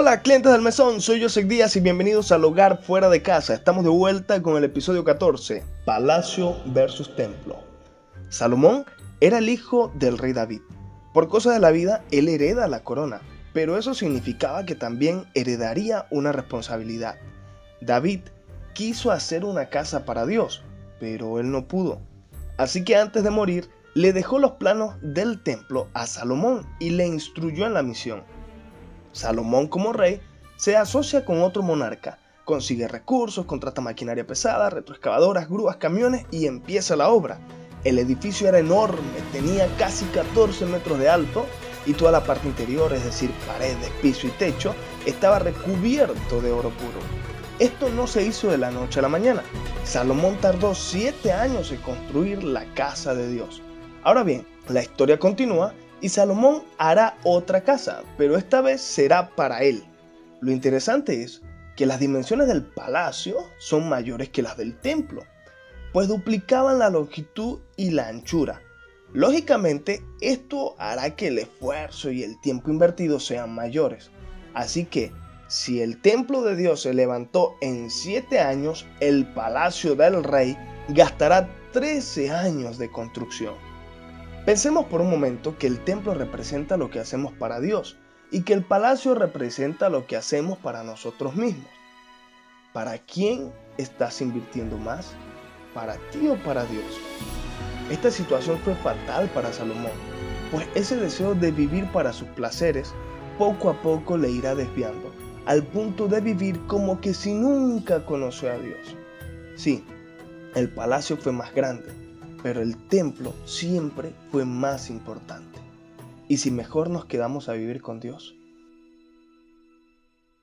Hola clientes del mesón, soy José Díaz y bienvenidos al Hogar Fuera de Casa. Estamos de vuelta con el episodio 14, Palacio versus Templo. Salomón era el hijo del rey David. Por cosas de la vida, él hereda la corona, pero eso significaba que también heredaría una responsabilidad. David quiso hacer una casa para Dios, pero él no pudo. Así que antes de morir, le dejó los planos del templo a Salomón y le instruyó en la misión. Salomón como rey se asocia con otro monarca, consigue recursos, contrata maquinaria pesada, retroexcavadoras, grúas, camiones y empieza la obra. El edificio era enorme, tenía casi 14 metros de alto y toda la parte interior, es decir, paredes, piso y techo, estaba recubierto de oro puro. Esto no se hizo de la noche a la mañana. Salomón tardó 7 años en construir la casa de Dios. Ahora bien, la historia continúa y Salomón hará otra casa, pero esta vez será para él. Lo interesante es que las dimensiones del palacio son mayores que las del templo, pues duplicaban la longitud y la anchura. Lógicamente, esto hará que el esfuerzo y el tiempo invertido sean mayores. Así que, si el templo de Dios se levantó en 7 años, el palacio del rey gastará 13 años de construcción. Pensemos por un momento que el templo representa lo que hacemos para Dios y que el palacio representa lo que hacemos para nosotros mismos. ¿Para quién estás invirtiendo más? ¿Para ti o para Dios? Esta situación fue fatal para Salomón, pues ese deseo de vivir para sus placeres poco a poco le irá desviando, al punto de vivir como que si nunca conoció a Dios. Sí, el palacio fue más grande, pero el templo siempre fue más importante. ¿Y si mejor nos quedamos a vivir con Dios?